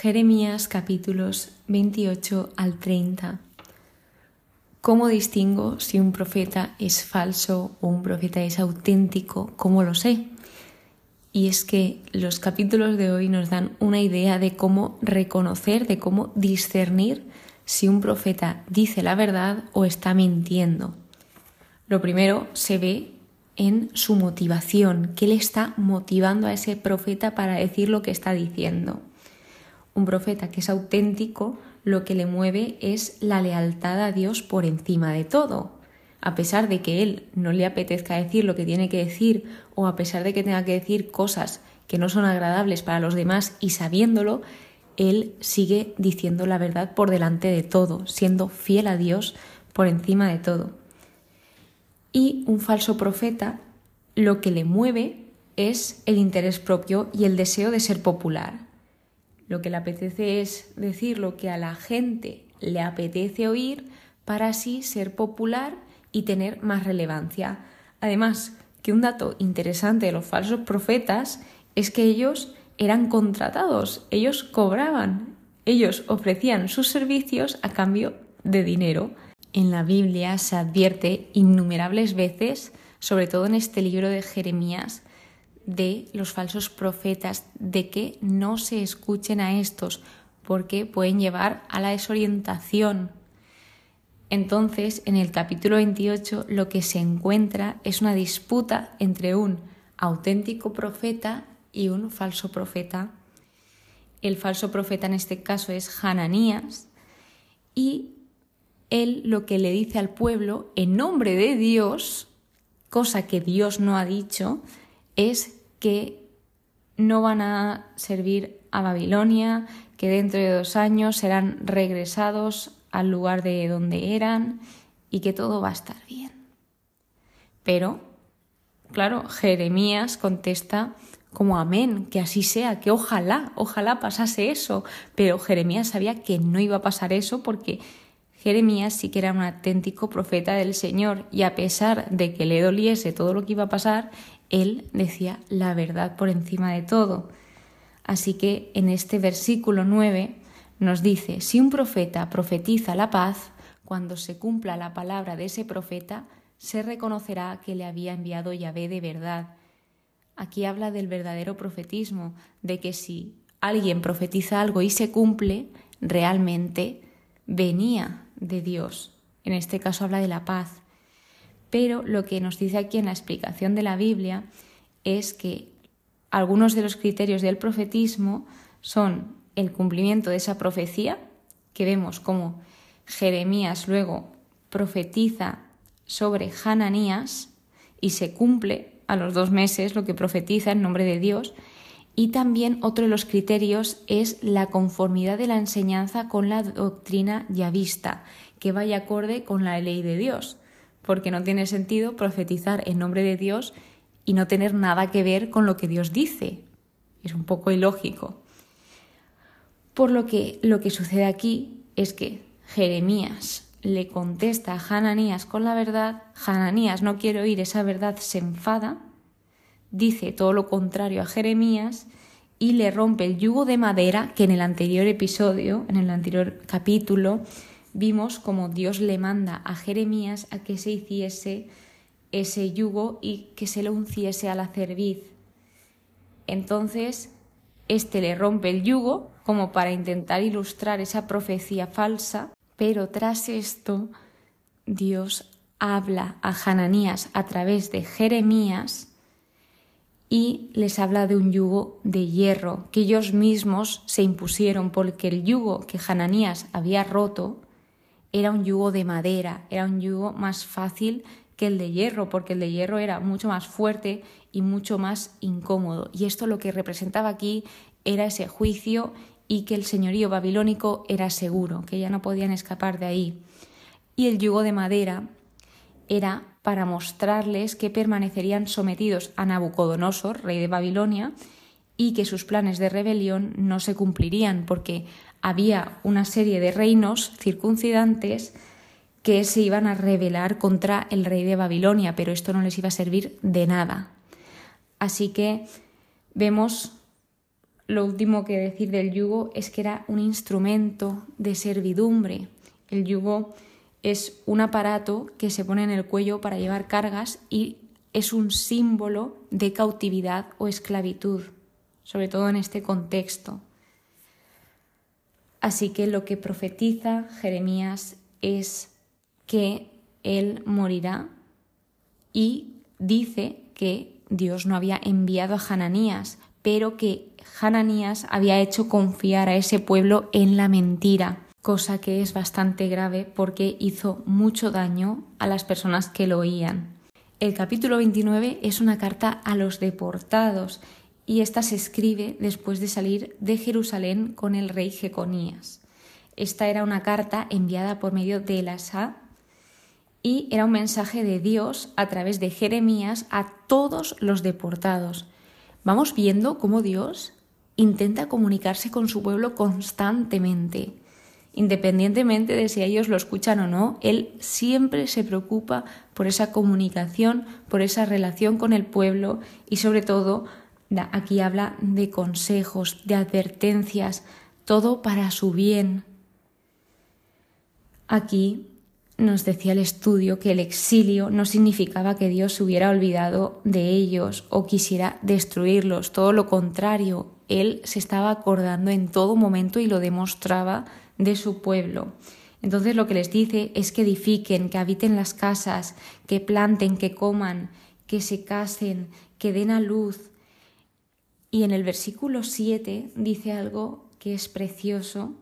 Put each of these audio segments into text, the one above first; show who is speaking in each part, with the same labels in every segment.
Speaker 1: Jeremías capítulos 28 al 30. ¿Cómo distingo si un profeta es falso o un profeta es auténtico? ¿Cómo lo sé? Y es que los capítulos de hoy nos dan una idea de cómo reconocer, de cómo discernir si un profeta dice la verdad o está mintiendo. Lo primero se ve en su motivación, qué le está motivando a ese profeta para decir lo que está diciendo. Un profeta que es auténtico, lo que le mueve es la lealtad a Dios por encima de todo. A pesar de que él no le apetezca decir lo que tiene que decir o a pesar de que tenga que decir cosas que no son agradables para los demás y sabiéndolo, él sigue diciendo la verdad por delante de todo, siendo fiel a Dios por encima de todo. Y un falso profeta lo que le mueve es el interés propio y el deseo de ser popular. Lo que le apetece es decir lo que a la gente le apetece oír para así ser popular y tener más relevancia. Además, que un dato interesante de los falsos profetas es que ellos eran contratados, ellos cobraban, ellos ofrecían sus servicios a cambio de dinero. En la Biblia se advierte innumerables veces, sobre todo en este libro de Jeremías, de los falsos profetas, de que no se escuchen a estos, porque pueden llevar a la desorientación. Entonces, en el capítulo 28 lo que se encuentra es una disputa entre un auténtico profeta y un falso profeta. El falso profeta en este caso es Hananías y él lo que le dice al pueblo en nombre de Dios, cosa que Dios no ha dicho, es que no van a servir a Babilonia, que dentro de dos años serán regresados al lugar de donde eran y que todo va a estar bien. Pero, claro, Jeremías contesta como amén, que así sea, que ojalá, ojalá pasase eso. Pero Jeremías sabía que no iba a pasar eso porque Jeremías sí que era un auténtico profeta del Señor y a pesar de que le doliese todo lo que iba a pasar, él decía la verdad por encima de todo. Así que en este versículo 9 nos dice, si un profeta profetiza la paz, cuando se cumpla la palabra de ese profeta, se reconocerá que le había enviado Yahvé de verdad. Aquí habla del verdadero profetismo, de que si alguien profetiza algo y se cumple, realmente venía de Dios. En este caso habla de la paz. Pero lo que nos dice aquí en la explicación de la Biblia es que algunos de los criterios del profetismo son el cumplimiento de esa profecía, que vemos como Jeremías luego profetiza sobre Hananías y se cumple a los dos meses lo que profetiza en nombre de Dios, y también otro de los criterios es la conformidad de la enseñanza con la doctrina yavista, que vaya acorde con la ley de Dios, porque no tiene sentido profetizar en nombre de Dios y no tener nada que ver con lo que Dios dice. Es un poco ilógico. Por lo que lo que sucede aquí es que Jeremías le contesta a Hananías con la verdad, Hananías no quiere oír esa verdad, se enfada dice todo lo contrario a Jeremías y le rompe el yugo de madera que en el anterior episodio, en el anterior capítulo, vimos como Dios le manda a Jeremías a que se hiciese ese yugo y que se lo unciese a la cerviz. Entonces, este le rompe el yugo como para intentar ilustrar esa profecía falsa, pero tras esto Dios habla a Hananías a través de Jeremías y les habla de un yugo de hierro que ellos mismos se impusieron porque el yugo que Hananías había roto era un yugo de madera, era un yugo más fácil que el de hierro, porque el de hierro era mucho más fuerte y mucho más incómodo. Y esto lo que representaba aquí era ese juicio y que el señorío babilónico era seguro, que ya no podían escapar de ahí. Y el yugo de madera era para mostrarles que permanecerían sometidos a Nabucodonosor, rey de Babilonia, y que sus planes de rebelión no se cumplirían porque había una serie de reinos circuncidantes que se iban a rebelar contra el rey de Babilonia, pero esto no les iba a servir de nada. Así que vemos lo último que decir del yugo es que era un instrumento de servidumbre. El yugo es un aparato que se pone en el cuello para llevar cargas y es un símbolo de cautividad o esclavitud, sobre todo en este contexto. Así que lo que profetiza Jeremías es que él morirá y dice que Dios no había enviado a Hananías, pero que Hananías había hecho confiar a ese pueblo en la mentira, cosa que es bastante grave porque hizo mucho daño a las personas que lo oían. El capítulo 29 es una carta a los deportados y esta se escribe después de salir de Jerusalén con el rey Jeconías. Esta era una carta enviada por medio de Elasá y era un mensaje de Dios a través de Jeremías a todos los deportados. Vamos viendo cómo Dios intenta comunicarse con su pueblo constantemente. Independientemente de si ellos lo escuchan o no, Él siempre se preocupa por esa comunicación, por esa relación con el pueblo y sobre todo aquí habla de consejos, de advertencias, todo para su bien. Aquí nos decía el estudio que el exilio no significaba que Dios se hubiera olvidado de ellos o quisiera destruirlos, todo lo contrario, Él se estaba acordando en todo momento y lo demostraba de su pueblo. Entonces lo que les dice es que edifiquen, que habiten las casas, que planten, que coman, que se casen, que den a luz. Y en el versículo 7 dice algo que es precioso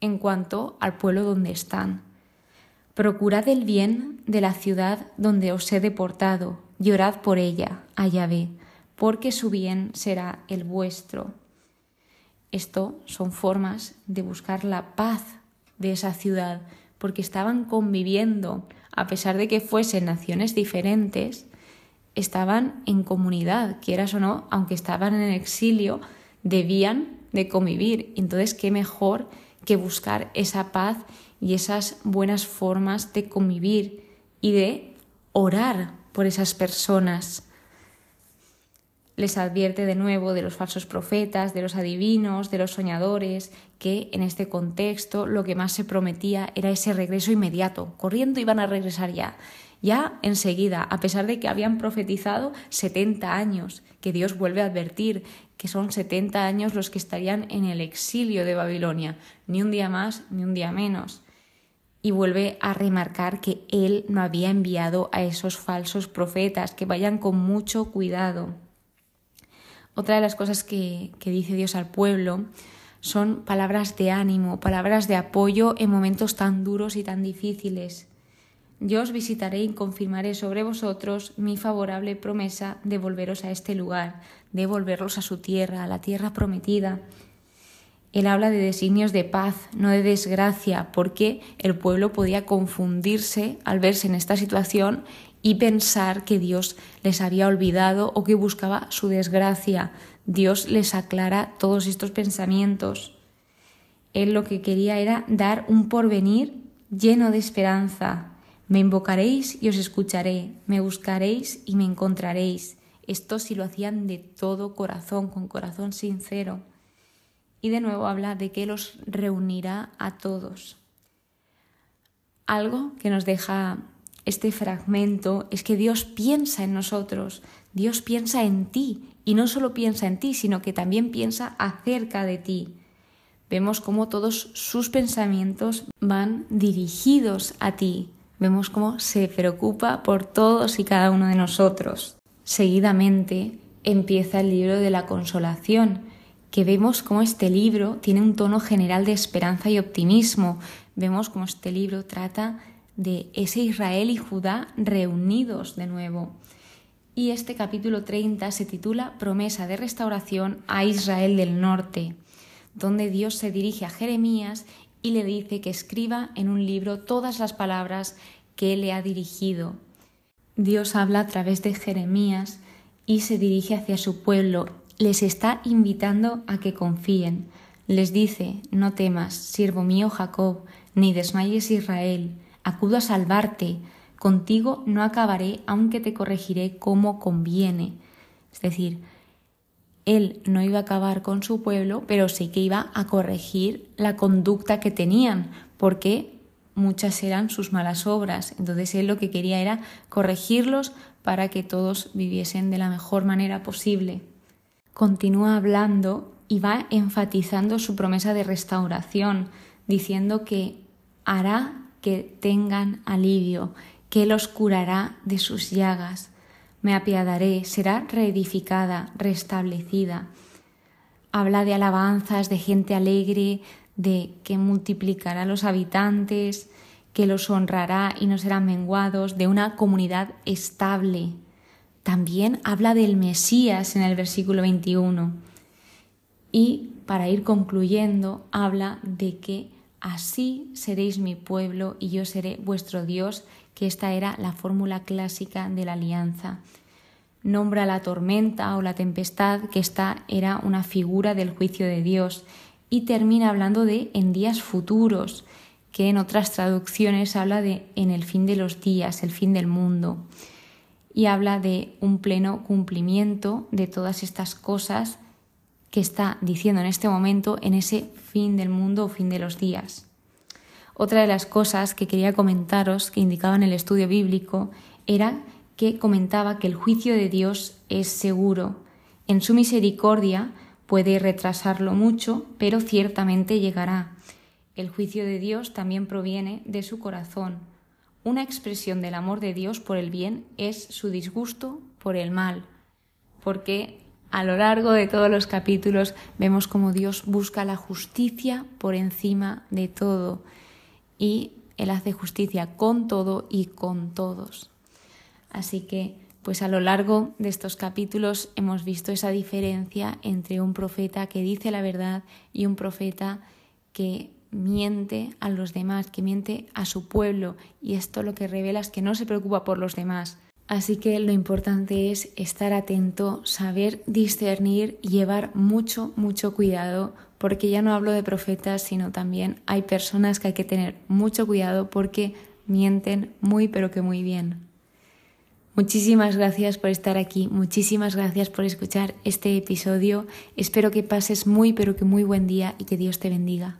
Speaker 1: en cuanto al pueblo donde están. Procurad el bien de la ciudad donde os he deportado, llorad por ella, a Yahvé, porque su bien será el vuestro. Esto son formas de buscar la paz de esa ciudad, porque estaban conviviendo, a pesar de que fuesen naciones diferentes, estaban en comunidad, quieras o no, aunque estaban en exilio, debían de convivir. Entonces, qué mejor que buscar esa paz y esas buenas formas de convivir y de orar por esas personas. Les advierte de nuevo de los falsos profetas, de los adivinos, de los soñadores, que en este contexto lo que más se prometía era ese regreso inmediato. Corriendo iban a regresar ya, ya enseguida, a pesar de que habían profetizado 70 años, que Dios vuelve a advertir que son 70 años los que estarían en el exilio de Babilonia, ni un día más ni un día menos y vuelve a remarcar que él no había enviado a esos falsos profetas, que vayan con mucho cuidado. Otra de las cosas que, que dice Dios al pueblo son palabras de ánimo, palabras de apoyo en momentos tan duros y tan difíciles. Yo os visitaré y confirmaré sobre vosotros mi favorable promesa de volveros a este lugar, de volverlos a su tierra, a la tierra prometida, él habla de designios de paz, no de desgracia, porque el pueblo podía confundirse al verse en esta situación y pensar que Dios les había olvidado o que buscaba su desgracia. Dios les aclara todos estos pensamientos. Él lo que quería era dar un porvenir lleno de esperanza. Me invocaréis y os escucharé, me buscaréis y me encontraréis. Esto si lo hacían de todo corazón, con corazón sincero. Y de nuevo habla de que los reunirá a todos. Algo que nos deja este fragmento es que Dios piensa en nosotros, Dios piensa en ti y no solo piensa en ti, sino que también piensa acerca de ti. Vemos cómo todos sus pensamientos van dirigidos a ti. Vemos cómo se preocupa por todos y cada uno de nosotros. Seguidamente empieza el libro de la consolación, que vemos cómo este libro tiene un tono general de esperanza y optimismo. Vemos cómo este libro trata de ese Israel y Judá reunidos de nuevo. Y este capítulo 30 se titula Promesa de restauración a Israel del norte, donde Dios se dirige a Jeremías y le dice que escriba en un libro todas las palabras que le ha dirigido. Dios habla a través de Jeremías y se dirige hacia su pueblo les está invitando a que confíen. Les dice, no temas, siervo mío Jacob, ni desmayes Israel, acudo a salvarte, contigo no acabaré, aunque te corregiré como conviene. Es decir, él no iba a acabar con su pueblo, pero sí que iba a corregir la conducta que tenían, porque muchas eran sus malas obras. Entonces él lo que quería era corregirlos para que todos viviesen de la mejor manera posible. Continúa hablando y va enfatizando su promesa de restauración, diciendo que hará que tengan alivio, que los curará de sus llagas. Me apiadaré, será reedificada, restablecida. Habla de alabanzas, de gente alegre, de que multiplicará los habitantes, que los honrará y no serán menguados, de una comunidad estable. También habla del Mesías en el versículo 21. Y para ir concluyendo, habla de que así seréis mi pueblo y yo seré vuestro Dios, que esta era la fórmula clásica de la alianza. Nombra la tormenta o la tempestad, que esta era una figura del juicio de Dios, y termina hablando de en días futuros, que en otras traducciones habla de en el fin de los días, el fin del mundo, y habla de un pleno cumplimiento de todas estas cosas que está diciendo en este momento en ese fin del mundo o fin de los días. Otra de las cosas que quería comentaros que indicaba en el estudio bíblico era que comentaba que el juicio de Dios es seguro. En su misericordia puede retrasarlo mucho, pero ciertamente llegará. El juicio de Dios también proviene de su corazón. Una expresión del amor de Dios por el bien es su disgusto por el mal, porque a lo largo de todos los capítulos vemos cómo Dios busca la justicia por encima de todo y Él hace justicia con todo y con todos. Así que, pues a lo largo de estos capítulos hemos visto esa diferencia entre un profeta que dice la verdad y un profeta que miente a los demás, que miente a su pueblo y esto lo que revela es que no se preocupa por los demás, Así que lo importante es estar atento, saber discernir llevar mucho, mucho cuidado, porque ya no hablo de profetas, sino también hay personas que hay que tener mucho cuidado porque mienten muy, pero que muy bien. Muchísimas gracias por estar aquí, muchísimas gracias por escuchar este episodio. Espero que pases muy, pero que muy buen día y que Dios te bendiga.